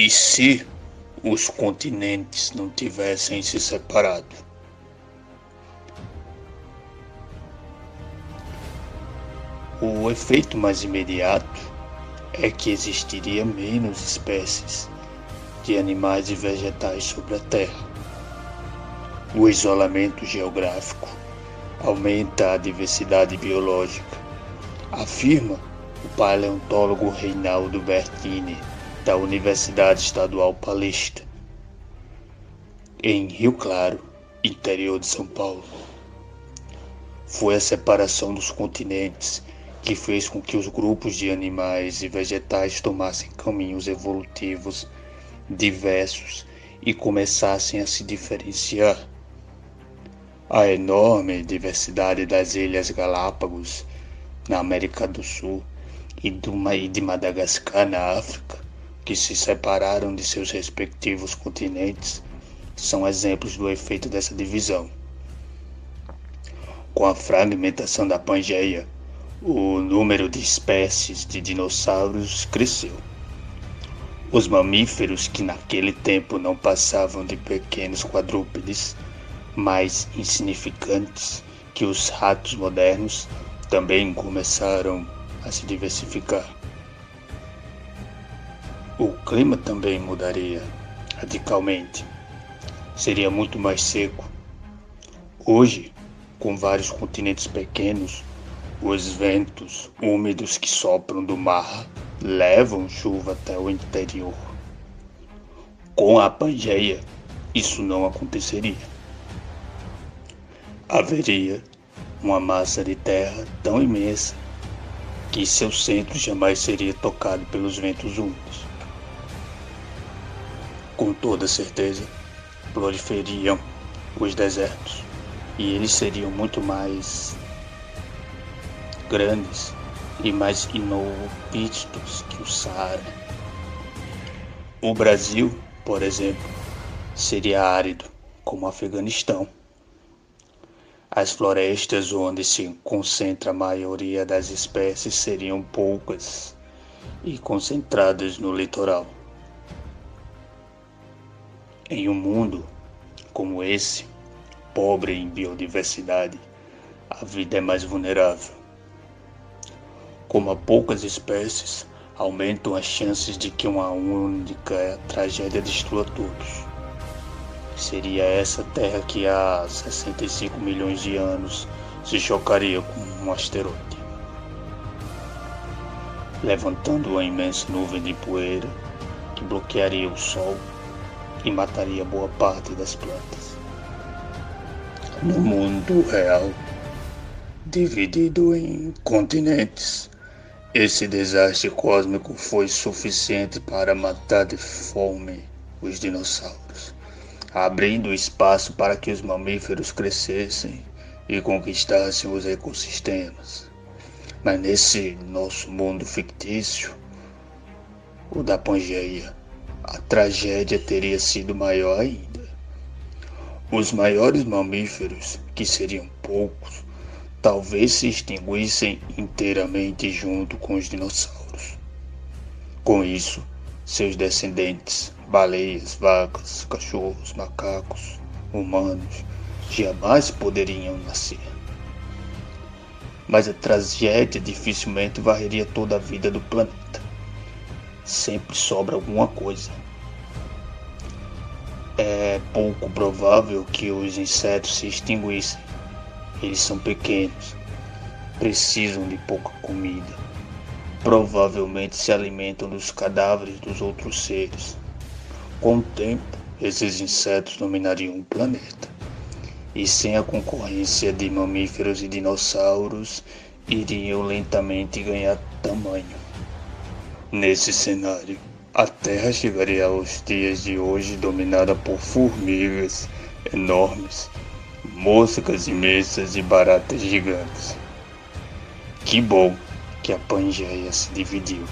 E se os continentes não tivessem se separado? O efeito mais imediato é que existiria menos espécies de animais e vegetais sobre a Terra. O isolamento geográfico aumenta a diversidade biológica, afirma o paleontólogo Reinaldo Bertini, da Universidade Estadual Paulista, em Rio Claro, interior de São Paulo. Foi a separação dos continentes que fez com que os grupos de animais e vegetais tomassem caminhos evolutivos diversos e começassem a se diferenciar. A enorme diversidade das Ilhas Galápagos na América do Sul e de Madagascar na África, que se separaram de seus respectivos continentes, são exemplos do efeito dessa divisão. Com a fragmentação da Pangeia, o número de espécies de dinossauros cresceu. Os mamíferos que naquele tempo não passavam de pequenos quadrúpedes mais insignificantes que os ratos modernos também começaram a se diversificar. O clima também mudaria radicalmente. Seria muito mais seco. Hoje, com vários continentes pequenos, os ventos úmidos que sopram do mar levam chuva até o interior. Com a Pangeia, isso não aconteceria haveria uma massa de terra tão imensa que seu centro jamais seria tocado pelos ventos úmidos. Com toda certeza, proliferariam os desertos e eles seriam muito mais grandes e mais inóspitos que o Saara. O Brasil, por exemplo, seria árido como o Afeganistão. As florestas onde se concentra a maioria das espécies seriam poucas e concentradas no litoral. Em um mundo como esse, pobre em biodiversidade, a vida é mais vulnerável. Como há poucas espécies, aumentam as chances de que uma única tragédia destrua todos. Seria essa terra que há 65 milhões de anos se chocaria com um asteroide, levantando uma imensa nuvem de poeira que bloquearia o sol e mataria boa parte das plantas. No mundo real, dividido em continentes, esse desastre cósmico foi suficiente para matar de fome os dinossauros abrindo espaço para que os mamíferos crescessem e conquistassem os ecossistemas. Mas nesse nosso mundo fictício, o da Pangeia, a tragédia teria sido maior ainda. Os maiores mamíferos, que seriam poucos, talvez se extinguissem inteiramente junto com os dinossauros. Com isso, seus descendentes baleias, vacas, cachorros, macacos, humanos jamais poderiam nascer. Mas a tragédia dificilmente varreria toda a vida do planeta. Sempre sobra alguma coisa. É pouco provável que os insetos se extinguissem. Eles são pequenos, precisam de pouca comida. Provavelmente se alimentam dos cadáveres dos outros seres com o tempo, esses insetos dominariam o planeta, e sem a concorrência de mamíferos e dinossauros, iriam lentamente ganhar tamanho. Nesse cenário, a Terra chegaria aos dias de hoje dominada por formigas enormes, moscas imensas e baratas gigantes. Que bom que a Pangeia se dividiu.